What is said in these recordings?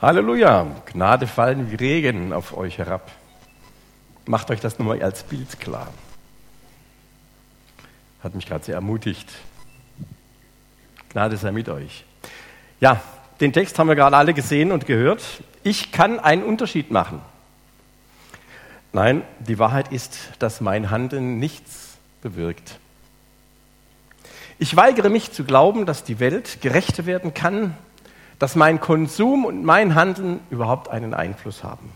Halleluja, Gnade fallen wie Regen auf euch herab. Macht euch das nochmal als Bild klar. Hat mich gerade sehr ermutigt. Gnade sei mit euch. Ja, den Text haben wir gerade alle gesehen und gehört. Ich kann einen Unterschied machen. Nein, die Wahrheit ist, dass mein Handeln nichts bewirkt. Ich weigere mich zu glauben, dass die Welt gerechter werden kann, dass mein Konsum und mein Handeln überhaupt einen Einfluss haben,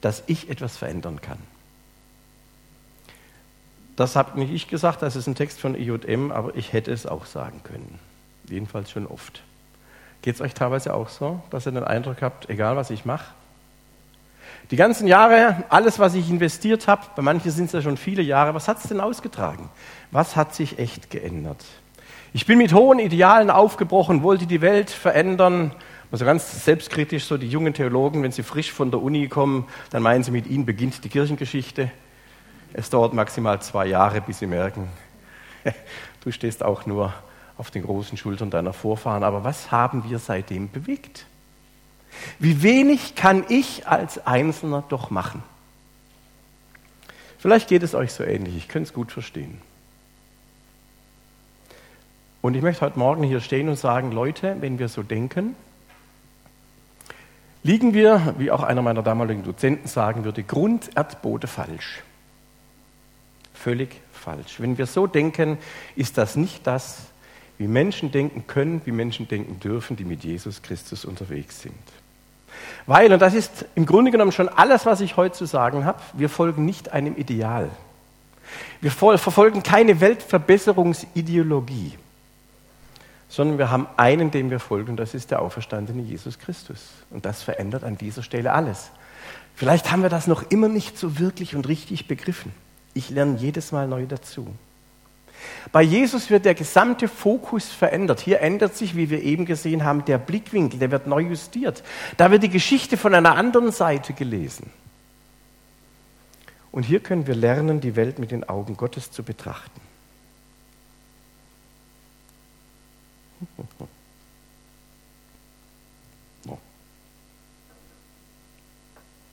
dass ich etwas verändern kann. Das habe nicht ich gesagt, das ist ein Text von IJM, aber ich hätte es auch sagen können. Jedenfalls schon oft. Geht es euch teilweise auch so, dass ihr den Eindruck habt, egal was ich mache? Die ganzen Jahre, alles, was ich investiert habe, bei manchen sind es ja schon viele Jahre, was hat es denn ausgetragen? Was hat sich echt geändert? Ich bin mit hohen Idealen aufgebrochen, wollte die Welt verändern. Also ganz selbstkritisch, so die jungen Theologen, wenn sie frisch von der Uni kommen, dann meinen sie, mit ihnen beginnt die Kirchengeschichte. Es dauert maximal zwei Jahre, bis sie merken, du stehst auch nur auf den großen Schultern deiner Vorfahren. Aber was haben wir seitdem bewegt? Wie wenig kann ich als Einzelner doch machen? Vielleicht geht es euch so ähnlich, ich könnte es gut verstehen. Und ich möchte heute Morgen hier stehen und sagen, Leute, wenn wir so denken, liegen wir, wie auch einer meiner damaligen Dozenten sagen würde, Grunderdbote falsch. Völlig falsch. Wenn wir so denken, ist das nicht das, wie Menschen denken können, wie Menschen denken dürfen, die mit Jesus Christus unterwegs sind. Weil, und das ist im Grunde genommen schon alles, was ich heute zu sagen habe, wir folgen nicht einem Ideal. Wir verfolgen keine Weltverbesserungsideologie sondern wir haben einen, dem wir folgen, und das ist der auferstandene Jesus Christus. Und das verändert an dieser Stelle alles. Vielleicht haben wir das noch immer nicht so wirklich und richtig begriffen. Ich lerne jedes Mal neu dazu. Bei Jesus wird der gesamte Fokus verändert. Hier ändert sich, wie wir eben gesehen haben, der Blickwinkel, der wird neu justiert. Da wird die Geschichte von einer anderen Seite gelesen. Und hier können wir lernen, die Welt mit den Augen Gottes zu betrachten.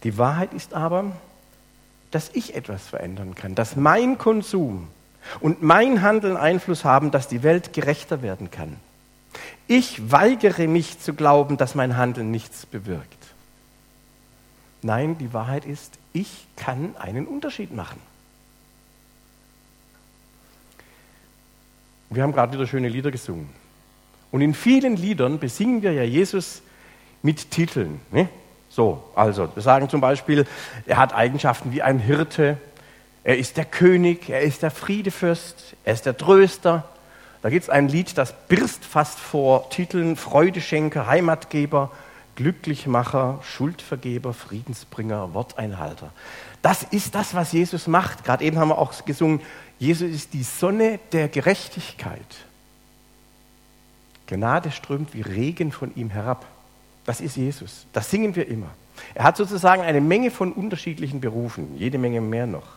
Die Wahrheit ist aber, dass ich etwas verändern kann, dass mein Konsum und mein Handeln Einfluss haben, dass die Welt gerechter werden kann. Ich weigere mich zu glauben, dass mein Handeln nichts bewirkt. Nein, die Wahrheit ist, ich kann einen Unterschied machen. Wir haben gerade wieder schöne Lieder gesungen. Und in vielen Liedern besingen wir ja Jesus mit Titeln. Ne? So, also wir sagen zum Beispiel, er hat Eigenschaften wie ein Hirte, er ist der König, er ist der Friedefürst, er ist der Tröster. Da gibt es ein Lied, das birst fast vor Titeln Freudeschenker, Heimatgeber, Glücklichmacher, Schuldvergeber, Friedensbringer, Worteinhalter. Das ist das, was Jesus macht. Gerade eben haben wir auch gesungen, Jesus ist die Sonne der Gerechtigkeit. Gnade strömt wie Regen von ihm herab. Das ist Jesus. Das singen wir immer. Er hat sozusagen eine Menge von unterschiedlichen Berufen, jede Menge mehr noch.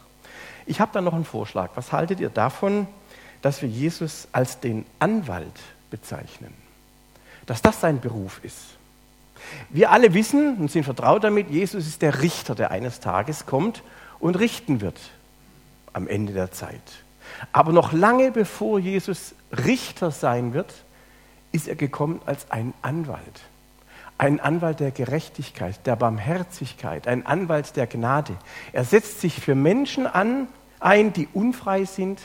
Ich habe da noch einen Vorschlag. Was haltet ihr davon, dass wir Jesus als den Anwalt bezeichnen? Dass das sein Beruf ist. Wir alle wissen und sind vertraut damit, Jesus ist der Richter, der eines Tages kommt und richten wird am Ende der Zeit. Aber noch lange bevor Jesus Richter sein wird, ist er gekommen als ein Anwalt. Ein Anwalt der Gerechtigkeit, der Barmherzigkeit, ein Anwalt der Gnade. Er setzt sich für Menschen an, ein, die unfrei sind,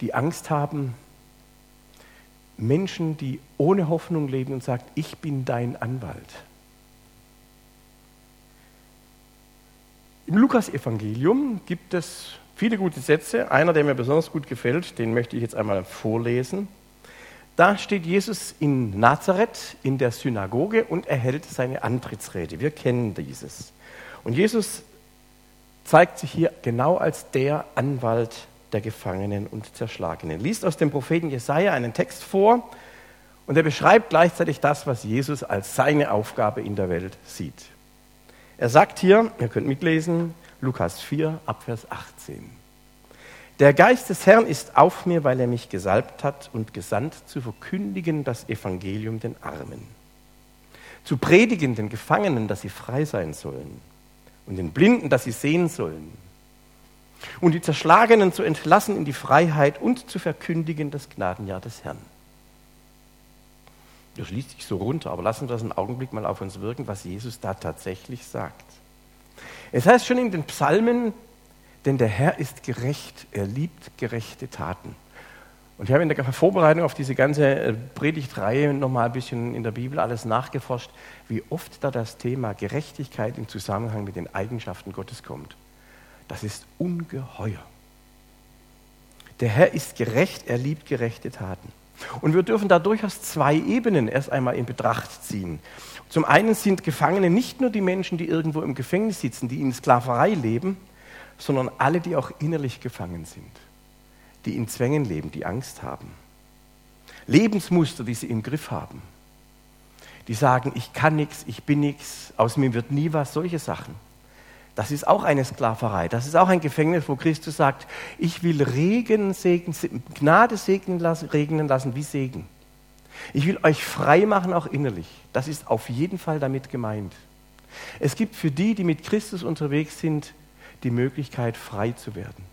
die Angst haben, Menschen, die ohne Hoffnung leben und sagt, ich bin dein Anwalt. Im Lukas-Evangelium gibt es viele gute Sätze. Einer, der mir besonders gut gefällt, den möchte ich jetzt einmal vorlesen. Da steht Jesus in Nazareth in der Synagoge und erhält seine Antrittsrede. Wir kennen dieses. Und Jesus zeigt sich hier genau als der Anwalt der Gefangenen und Zerschlagenen. Liest aus dem Propheten Jesaja einen Text vor und er beschreibt gleichzeitig das, was Jesus als seine Aufgabe in der Welt sieht. Er sagt hier, ihr könnt mitlesen, Lukas 4, Abvers 18. Der Geist des Herrn ist auf mir, weil er mich gesalbt hat und gesandt zu verkündigen das Evangelium den Armen, zu predigen den Gefangenen, dass sie frei sein sollen und den Blinden, dass sie sehen sollen und die Zerschlagenen zu entlassen in die Freiheit und zu verkündigen das Gnadenjahr des Herrn. Das liest sich so runter, aber lassen wir das einen Augenblick mal auf uns wirken, was Jesus da tatsächlich sagt. Es heißt schon in den Psalmen, denn der Herr ist gerecht, er liebt gerechte Taten. Und ich habe in der Vorbereitung auf diese ganze äh, Predigtreihe nochmal ein bisschen in der Bibel alles nachgeforscht, wie oft da das Thema Gerechtigkeit im Zusammenhang mit den Eigenschaften Gottes kommt. Das ist ungeheuer. Der Herr ist gerecht, er liebt gerechte Taten. Und wir dürfen da durchaus zwei Ebenen erst einmal in Betracht ziehen. Zum einen sind Gefangene nicht nur die Menschen, die irgendwo im Gefängnis sitzen, die in Sklaverei leben, sondern alle, die auch innerlich gefangen sind, die in Zwängen leben, die Angst haben. Lebensmuster, die sie im Griff haben. Die sagen, ich kann nichts, ich bin nichts, aus mir wird nie was, solche Sachen. Das ist auch eine Sklaverei. Das ist auch ein Gefängnis, wo Christus sagt, ich will Regen, Segen, Gnade segnen lassen, regnen lassen wie Segen. Ich will euch frei machen, auch innerlich. Das ist auf jeden Fall damit gemeint. Es gibt für die, die mit Christus unterwegs sind, die Möglichkeit, frei zu werden.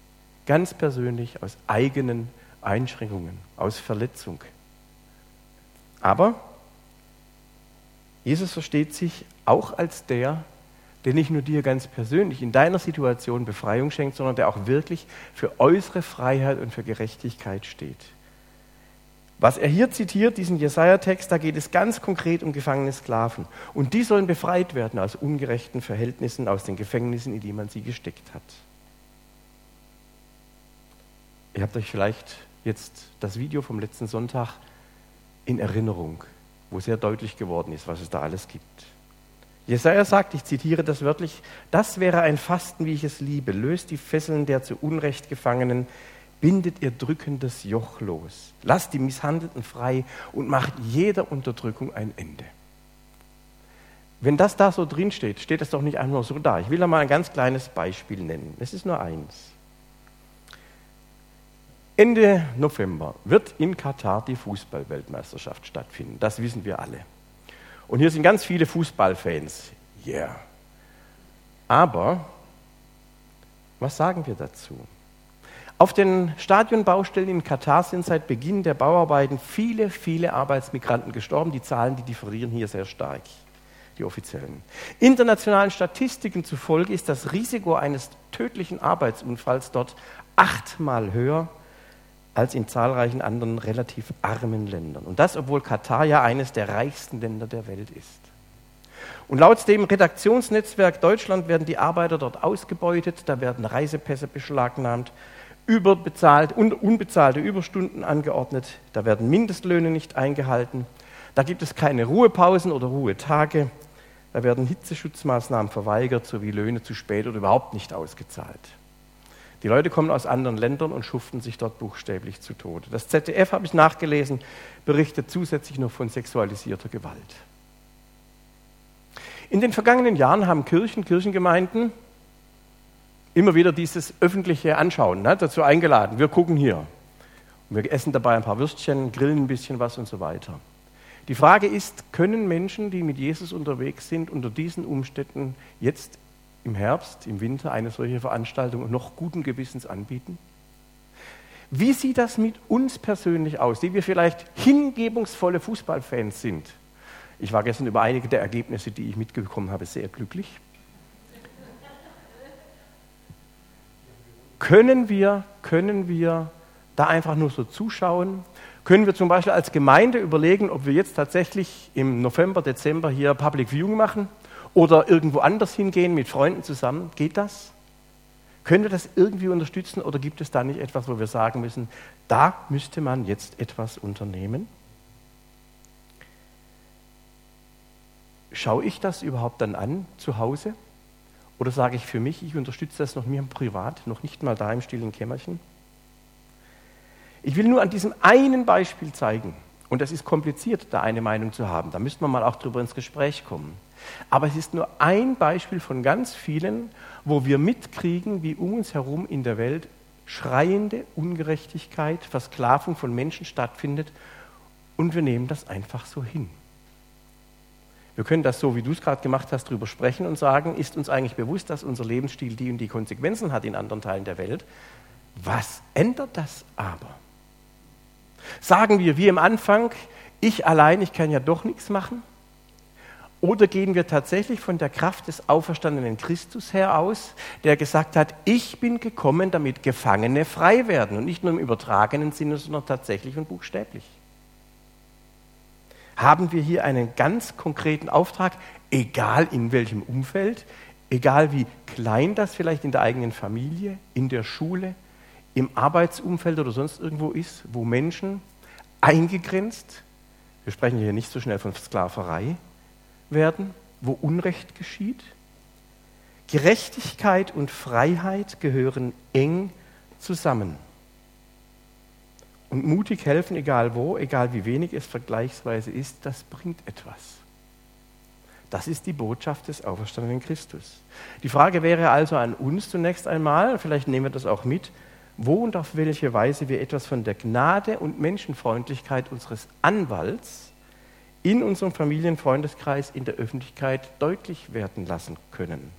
Ganz persönlich aus eigenen Einschränkungen, aus Verletzung. Aber Jesus versteht sich auch als der, der nicht nur dir ganz persönlich in deiner Situation Befreiung schenkt, sondern der auch wirklich für äußere Freiheit und für Gerechtigkeit steht. Was er hier zitiert, diesen Jesaja-Text, da geht es ganz konkret um gefangene Sklaven. Und die sollen befreit werden aus ungerechten Verhältnissen, aus den Gefängnissen, in die man sie gesteckt hat. Ihr habt euch vielleicht jetzt das Video vom letzten Sonntag in Erinnerung, wo sehr deutlich geworden ist, was es da alles gibt. Jesaja sagt, ich zitiere das wörtlich, das wäre ein Fasten, wie ich es liebe, löst die Fesseln der zu Unrecht Gefangenen, bindet ihr drückendes Joch los, lasst die Misshandelten frei und macht jeder Unterdrückung ein Ende. Wenn das da so drin steht, steht es doch nicht einfach so da. Ich will da mal ein ganz kleines Beispiel nennen. Es ist nur eins. Ende November wird in Katar die Fußballweltmeisterschaft stattfinden. Das wissen wir alle. Und hier sind ganz viele Fußballfans. Yeah. Aber was sagen wir dazu? Auf den Stadionbaustellen in Katar sind seit Beginn der Bauarbeiten viele, viele Arbeitsmigranten gestorben. Die Zahlen, die differieren hier sehr stark, die offiziellen. Internationalen Statistiken zufolge ist das Risiko eines tödlichen Arbeitsunfalls dort achtmal höher als in zahlreichen anderen relativ armen Ländern. Und das, obwohl Katar ja eines der reichsten Länder der Welt ist. Und laut dem Redaktionsnetzwerk Deutschland werden die Arbeiter dort ausgebeutet, da werden Reisepässe beschlagnahmt, überbezahlt und unbezahlte Überstunden angeordnet, da werden Mindestlöhne nicht eingehalten, da gibt es keine Ruhepausen oder Ruhetage, da werden Hitzeschutzmaßnahmen verweigert sowie Löhne zu spät oder überhaupt nicht ausgezahlt. Die Leute kommen aus anderen Ländern und schuften sich dort buchstäblich zu Tode. Das ZDF, habe ich nachgelesen, berichtet zusätzlich noch von sexualisierter Gewalt. In den vergangenen Jahren haben Kirchen, Kirchengemeinden immer wieder dieses öffentliche Anschauen ne, dazu eingeladen. Wir gucken hier. Und wir essen dabei ein paar Würstchen, grillen ein bisschen was und so weiter. Die Frage ist, können Menschen, die mit Jesus unterwegs sind, unter diesen Umständen jetzt im Herbst, im Winter eine solche Veranstaltung noch guten Gewissens anbieten? Wie sieht das mit uns persönlich aus, die wir vielleicht hingebungsvolle Fußballfans sind? Ich war gestern über einige der Ergebnisse, die ich mitbekommen habe, sehr glücklich. Können wir, können wir da einfach nur so zuschauen? Können wir zum Beispiel als Gemeinde überlegen, ob wir jetzt tatsächlich im November, Dezember hier Public Viewing machen oder irgendwo anders hingehen mit Freunden zusammen. Geht das? Können wir das irgendwie unterstützen oder gibt es da nicht etwas, wo wir sagen müssen, da müsste man jetzt etwas unternehmen? Schaue ich das überhaupt dann an zu Hause? Oder sage ich für mich, ich unterstütze das noch mir privat, noch nicht mal da im stillen Kämmerchen? Ich will nur an diesem einen Beispiel zeigen, und es ist kompliziert, da eine Meinung zu haben, da müsste man mal auch drüber ins Gespräch kommen. Aber es ist nur ein Beispiel von ganz vielen, wo wir mitkriegen, wie um uns herum in der Welt schreiende Ungerechtigkeit, Versklavung von Menschen stattfindet und wir nehmen das einfach so hin. Wir können das so, wie du es gerade gemacht hast, darüber sprechen und sagen, ist uns eigentlich bewusst, dass unser Lebensstil die und die Konsequenzen hat in anderen Teilen der Welt? Was ändert das aber? Sagen wir wie am Anfang, ich allein, ich kann ja doch nichts machen? Oder gehen wir tatsächlich von der Kraft des auferstandenen Christus her aus, der gesagt hat, ich bin gekommen, damit Gefangene frei werden und nicht nur im übertragenen Sinne, sondern tatsächlich und buchstäblich? Haben wir hier einen ganz konkreten Auftrag, egal in welchem Umfeld, egal wie klein das vielleicht in der eigenen Familie, in der Schule, im Arbeitsumfeld oder sonst irgendwo ist, wo Menschen eingegrenzt, wir sprechen hier nicht so schnell von Sklaverei, werden, wo Unrecht geschieht. Gerechtigkeit und Freiheit gehören eng zusammen. Und mutig helfen, egal wo, egal wie wenig es vergleichsweise ist, das bringt etwas. Das ist die Botschaft des auferstandenen Christus. Die Frage wäre also an uns zunächst einmal, vielleicht nehmen wir das auch mit, wo und auf welche Weise wir etwas von der Gnade und Menschenfreundlichkeit unseres Anwalts in unserem Familienfreundeskreis, in der Öffentlichkeit deutlich werden lassen können.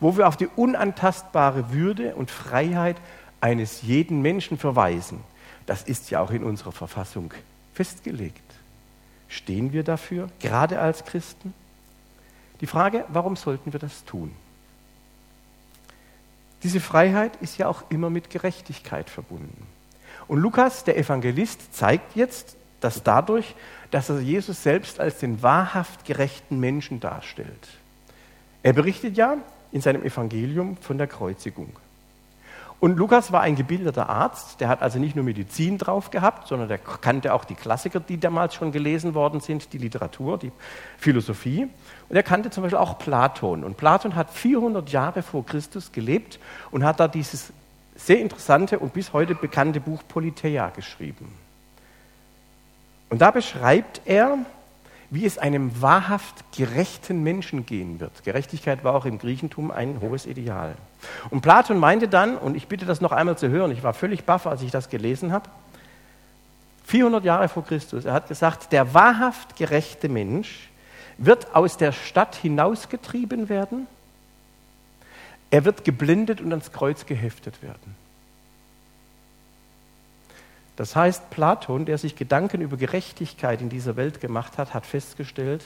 Wo wir auf die unantastbare Würde und Freiheit eines jeden Menschen verweisen. Das ist ja auch in unserer Verfassung festgelegt. Stehen wir dafür, gerade als Christen? Die Frage, warum sollten wir das tun? Diese Freiheit ist ja auch immer mit Gerechtigkeit verbunden. Und Lukas, der Evangelist, zeigt jetzt, dass dadurch, dass er Jesus selbst als den wahrhaft gerechten Menschen darstellt. Er berichtet ja in seinem Evangelium von der Kreuzigung. Und Lukas war ein gebildeter Arzt, der hat also nicht nur Medizin drauf gehabt, sondern der kannte auch die Klassiker, die damals schon gelesen worden sind, die Literatur, die Philosophie. Und er kannte zum Beispiel auch Platon. Und Platon hat 400 Jahre vor Christus gelebt und hat da dieses sehr interessante und bis heute bekannte Buch Politeia geschrieben. Und da beschreibt er, wie es einem wahrhaft gerechten Menschen gehen wird. Gerechtigkeit war auch im Griechentum ein hohes Ideal. Und Platon meinte dann, und ich bitte das noch einmal zu hören, ich war völlig baff, als ich das gelesen habe, 400 Jahre vor Christus, er hat gesagt, der wahrhaft gerechte Mensch wird aus der Stadt hinausgetrieben werden, er wird geblendet und ans Kreuz geheftet werden. Das heißt, Platon, der sich Gedanken über Gerechtigkeit in dieser Welt gemacht hat, hat festgestellt,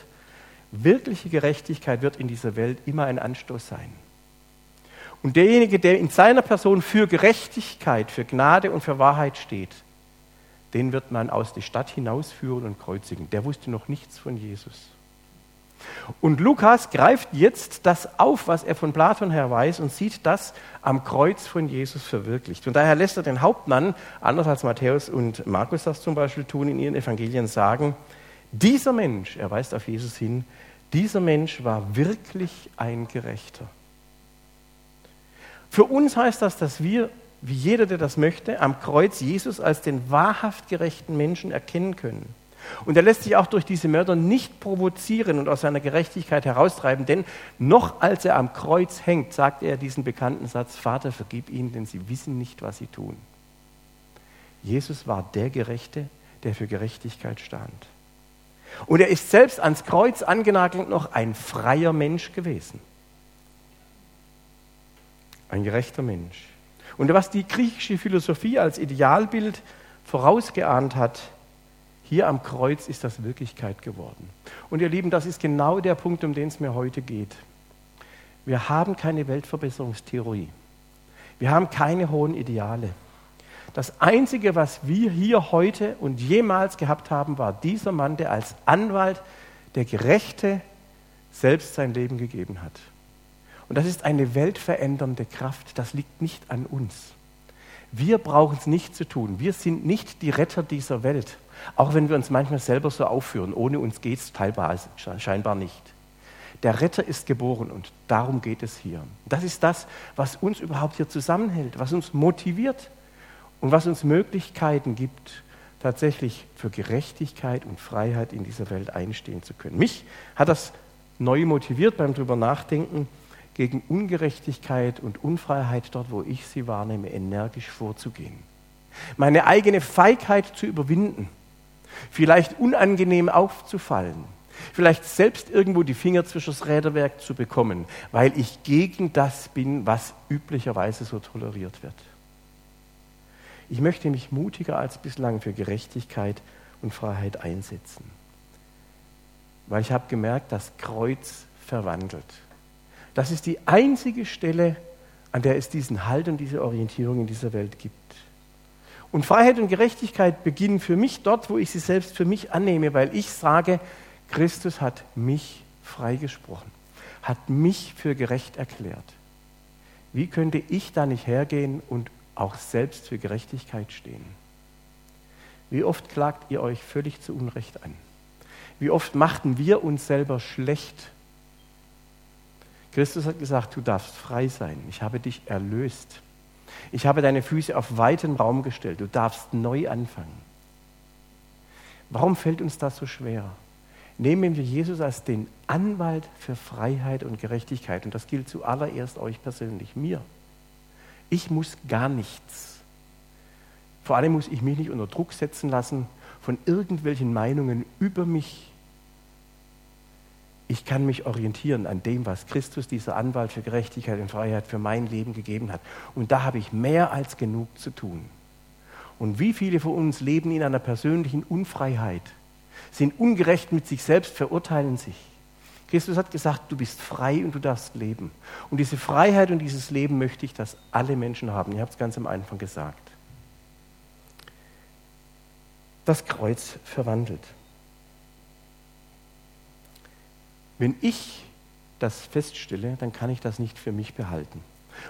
wirkliche Gerechtigkeit wird in dieser Welt immer ein Anstoß sein. Und derjenige, der in seiner Person für Gerechtigkeit, für Gnade und für Wahrheit steht, den wird man aus der Stadt hinausführen und kreuzigen. Der wusste noch nichts von Jesus. Und Lukas greift jetzt das auf, was er von Platon her weiß, und sieht das am Kreuz von Jesus verwirklicht. Und daher lässt er den Hauptmann, anders als Matthäus und Markus das zum Beispiel tun in ihren Evangelien, sagen, dieser Mensch, er weist auf Jesus hin, dieser Mensch war wirklich ein Gerechter. Für uns heißt das, dass wir, wie jeder, der das möchte, am Kreuz Jesus als den wahrhaft gerechten Menschen erkennen können. Und er lässt sich auch durch diese Mörder nicht provozieren und aus seiner Gerechtigkeit heraustreiben, denn noch als er am Kreuz hängt, sagt er diesen bekannten Satz, Vater, vergib ihnen, denn sie wissen nicht, was sie tun. Jesus war der Gerechte, der für Gerechtigkeit stand. Und er ist selbst ans Kreuz angenagelt noch ein freier Mensch gewesen. Ein gerechter Mensch. Und was die griechische Philosophie als Idealbild vorausgeahnt hat, hier am Kreuz ist das Wirklichkeit geworden. Und ihr Lieben, das ist genau der Punkt, um den es mir heute geht. Wir haben keine Weltverbesserungstheorie. Wir haben keine hohen Ideale. Das Einzige, was wir hier heute und jemals gehabt haben, war dieser Mann, der als Anwalt der Gerechte selbst sein Leben gegeben hat. Und das ist eine weltverändernde Kraft. Das liegt nicht an uns. Wir brauchen es nicht zu tun. Wir sind nicht die Retter dieser Welt. Auch wenn wir uns manchmal selber so aufführen, ohne uns geht es teilbar scheinbar nicht. Der Retter ist geboren und darum geht es hier. Das ist das, was uns überhaupt hier zusammenhält, was uns motiviert und was uns Möglichkeiten gibt, tatsächlich für Gerechtigkeit und Freiheit in dieser Welt einstehen zu können. Mich hat das neu motiviert beim drüber nachdenken, gegen Ungerechtigkeit und Unfreiheit dort, wo ich sie wahrnehme, energisch vorzugehen. Meine eigene Feigheit zu überwinden vielleicht unangenehm aufzufallen, Vielleicht selbst irgendwo die Finger zwischen das Räderwerk zu bekommen, weil ich gegen das bin, was üblicherweise so toleriert wird. Ich möchte mich mutiger als bislang für Gerechtigkeit und Freiheit einsetzen. Weil ich habe gemerkt, das Kreuz verwandelt. Das ist die einzige Stelle, an der es diesen Halt und diese Orientierung in dieser Welt gibt. Und Freiheit und Gerechtigkeit beginnen für mich dort, wo ich sie selbst für mich annehme, weil ich sage, Christus hat mich freigesprochen, hat mich für gerecht erklärt. Wie könnte ich da nicht hergehen und auch selbst für Gerechtigkeit stehen? Wie oft klagt ihr euch völlig zu Unrecht an? Wie oft machten wir uns selber schlecht? Christus hat gesagt, du darfst frei sein. Ich habe dich erlöst. Ich habe deine Füße auf weiten Raum gestellt. Du darfst neu anfangen. Warum fällt uns das so schwer? Nehmen wir Jesus als den Anwalt für Freiheit und Gerechtigkeit. Und das gilt zuallererst euch persönlich, mir. Ich muss gar nichts. Vor allem muss ich mich nicht unter Druck setzen lassen von irgendwelchen Meinungen über mich. Ich kann mich orientieren an dem, was Christus, dieser Anwalt für Gerechtigkeit und Freiheit, für mein Leben gegeben hat. Und da habe ich mehr als genug zu tun. Und wie viele von uns leben in einer persönlichen Unfreiheit, sind ungerecht mit sich selbst, verurteilen sich. Christus hat gesagt, du bist frei und du darfst leben. Und diese Freiheit und dieses Leben möchte ich, dass alle Menschen haben. Ihr habt es ganz am Anfang gesagt das Kreuz verwandelt. Wenn ich das feststelle, dann kann ich das nicht für mich behalten.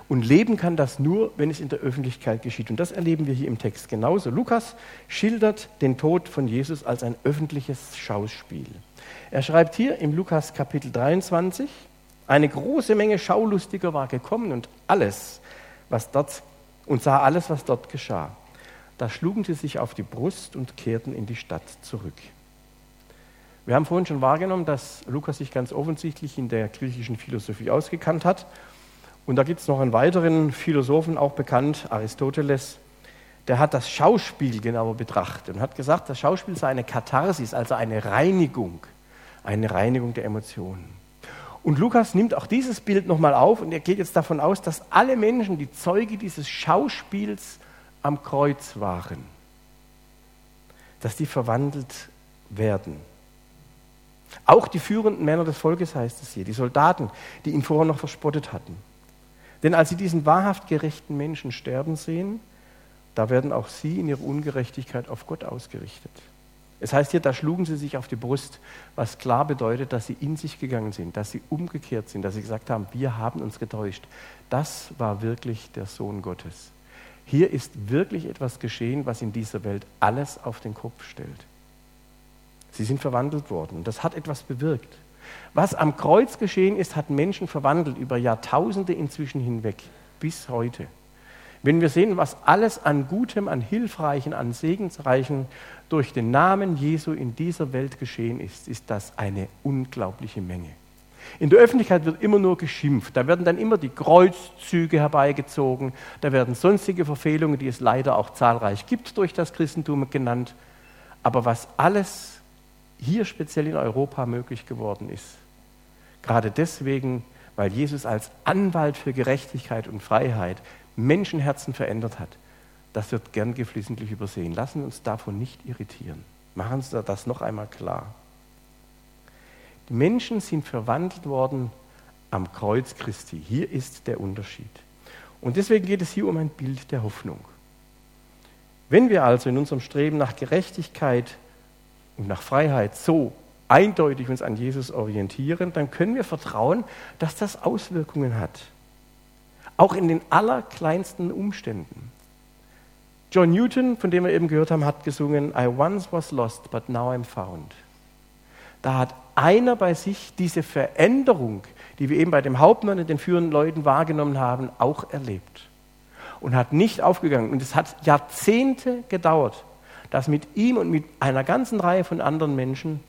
Und leben kann das nur, wenn es in der Öffentlichkeit geschieht. Und das erleben wir hier im Text genauso. Lukas schildert den Tod von Jesus als ein öffentliches Schauspiel. Er schreibt hier im Lukas Kapitel 23, eine große Menge Schaulustiger war gekommen und alles, was dort und sah alles, was dort geschah. Da schlugen sie sich auf die Brust und kehrten in die Stadt zurück. Wir haben vorhin schon wahrgenommen, dass Lukas sich ganz offensichtlich in der griechischen Philosophie ausgekannt hat. Und da gibt es noch einen weiteren Philosophen, auch bekannt, Aristoteles, der hat das Schauspiel genauer betrachtet und hat gesagt, das Schauspiel sei eine Katharsis, also eine Reinigung, eine Reinigung der Emotionen. Und Lukas nimmt auch dieses Bild nochmal auf und er geht jetzt davon aus, dass alle Menschen, die Zeuge dieses Schauspiels am Kreuz waren, dass die verwandelt werden. Auch die führenden Männer des Volkes heißt es hier, die Soldaten, die ihn vorher noch verspottet hatten. Denn als sie diesen wahrhaft gerechten Menschen sterben sehen, da werden auch sie in ihrer Ungerechtigkeit auf Gott ausgerichtet. Es heißt hier, da schlugen sie sich auf die Brust, was klar bedeutet, dass sie in sich gegangen sind, dass sie umgekehrt sind, dass sie gesagt haben, wir haben uns getäuscht. Das war wirklich der Sohn Gottes. Hier ist wirklich etwas geschehen, was in dieser Welt alles auf den Kopf stellt. Sie sind verwandelt worden. Das hat etwas bewirkt. Was am Kreuz geschehen ist, hat Menschen verwandelt über Jahrtausende inzwischen hinweg, bis heute. Wenn wir sehen, was alles an Gutem, an Hilfreichen, an Segensreichen durch den Namen Jesu in dieser Welt geschehen ist, ist das eine unglaubliche Menge. In der Öffentlichkeit wird immer nur geschimpft. Da werden dann immer die Kreuzzüge herbeigezogen. Da werden sonstige Verfehlungen, die es leider auch zahlreich gibt, durch das Christentum genannt. Aber was alles hier speziell in Europa möglich geworden ist, gerade deswegen, weil Jesus als Anwalt für Gerechtigkeit und Freiheit Menschenherzen verändert hat, das wird gern geflissentlich übersehen. Lassen wir uns davon nicht irritieren. Machen Sie das noch einmal klar. Die Menschen sind verwandelt worden am Kreuz Christi. Hier ist der Unterschied. Und deswegen geht es hier um ein Bild der Hoffnung. Wenn wir also in unserem Streben nach Gerechtigkeit und nach Freiheit so eindeutig uns an Jesus orientieren, dann können wir vertrauen, dass das Auswirkungen hat. Auch in den allerkleinsten Umständen. John Newton, von dem wir eben gehört haben, hat gesungen, I once was lost, but now I'm found. Da hat einer bei sich diese Veränderung, die wir eben bei dem Hauptmann und den führenden Leuten wahrgenommen haben, auch erlebt. Und hat nicht aufgegangen. Und es hat Jahrzehnte gedauert, dass mit ihm und mit einer ganzen Reihe von anderen Menschen,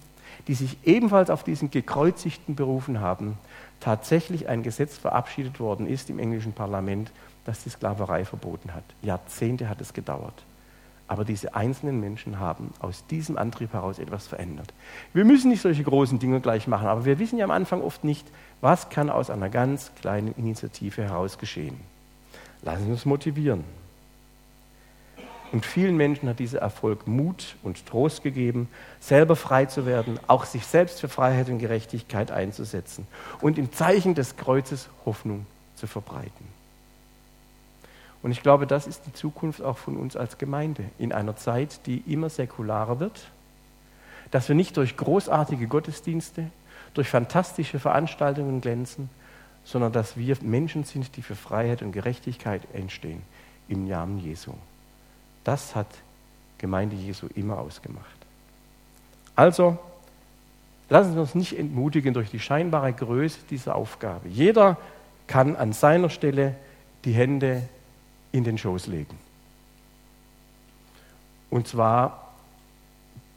die sich ebenfalls auf diesen Gekreuzigten berufen haben, tatsächlich ein Gesetz verabschiedet worden ist im englischen Parlament, das die Sklaverei verboten hat. Jahrzehnte hat es gedauert. aber diese einzelnen Menschen haben aus diesem Antrieb heraus etwas verändert. Wir müssen nicht solche großen Dinge gleich machen, aber wir wissen ja am Anfang oft nicht, was kann aus einer ganz kleinen Initiative heraus geschehen. Lassen Sie uns motivieren. Und vielen Menschen hat dieser Erfolg Mut und Trost gegeben, selber frei zu werden, auch sich selbst für Freiheit und Gerechtigkeit einzusetzen und im Zeichen des Kreuzes Hoffnung zu verbreiten. Und ich glaube, das ist die Zukunft auch von uns als Gemeinde in einer Zeit, die immer säkularer wird, dass wir nicht durch großartige Gottesdienste, durch fantastische Veranstaltungen glänzen, sondern dass wir Menschen sind, die für Freiheit und Gerechtigkeit entstehen im Namen Jesu. Das hat Gemeinde Jesu immer ausgemacht. Also, lassen wir uns nicht entmutigen durch die scheinbare Größe dieser Aufgabe. Jeder kann an seiner Stelle die Hände in den Schoß legen. Und zwar,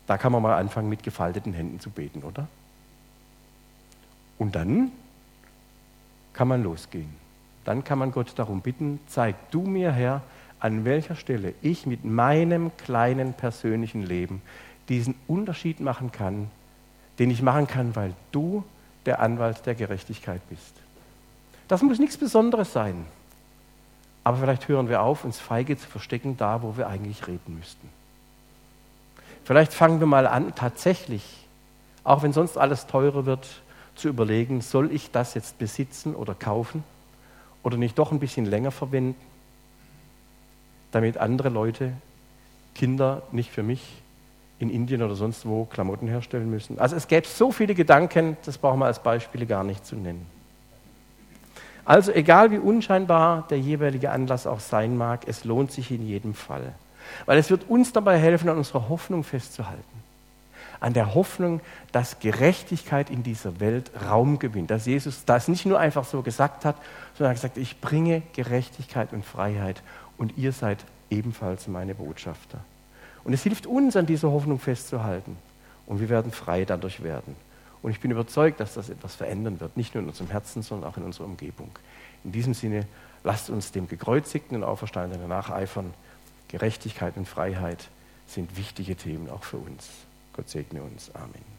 da kann man mal anfangen, mit gefalteten Händen zu beten, oder? Und dann kann man losgehen. Dann kann man Gott darum bitten, zeig du mir, Herr, an welcher Stelle ich mit meinem kleinen persönlichen Leben diesen Unterschied machen kann, den ich machen kann, weil du der Anwalt der Gerechtigkeit bist. Das muss nichts Besonderes sein. Aber vielleicht hören wir auf, uns feige zu verstecken, da wo wir eigentlich reden müssten. Vielleicht fangen wir mal an, tatsächlich, auch wenn sonst alles teurer wird, zu überlegen, soll ich das jetzt besitzen oder kaufen oder nicht doch ein bisschen länger verwenden, damit andere Leute, Kinder nicht für mich in Indien oder sonst wo Klamotten herstellen müssen. Also es gäbe so viele Gedanken, das brauchen wir als Beispiele gar nicht zu nennen. Also egal wie unscheinbar der jeweilige Anlass auch sein mag, es lohnt sich in jedem Fall. Weil es wird uns dabei helfen, an unserer Hoffnung festzuhalten. An der Hoffnung, dass Gerechtigkeit in dieser Welt Raum gewinnt. Dass Jesus das nicht nur einfach so gesagt hat, sondern er gesagt, ich bringe Gerechtigkeit und Freiheit und ihr seid ebenfalls meine Botschafter. Und es hilft uns, an dieser Hoffnung festzuhalten. Und wir werden frei dadurch werden. Und ich bin überzeugt, dass das etwas verändern wird, nicht nur in unserem Herzen, sondern auch in unserer Umgebung. In diesem Sinne, lasst uns dem gekreuzigten und Auferstandenen nacheifern. Gerechtigkeit und Freiheit sind wichtige Themen auch für uns. Gott segne uns. Amen.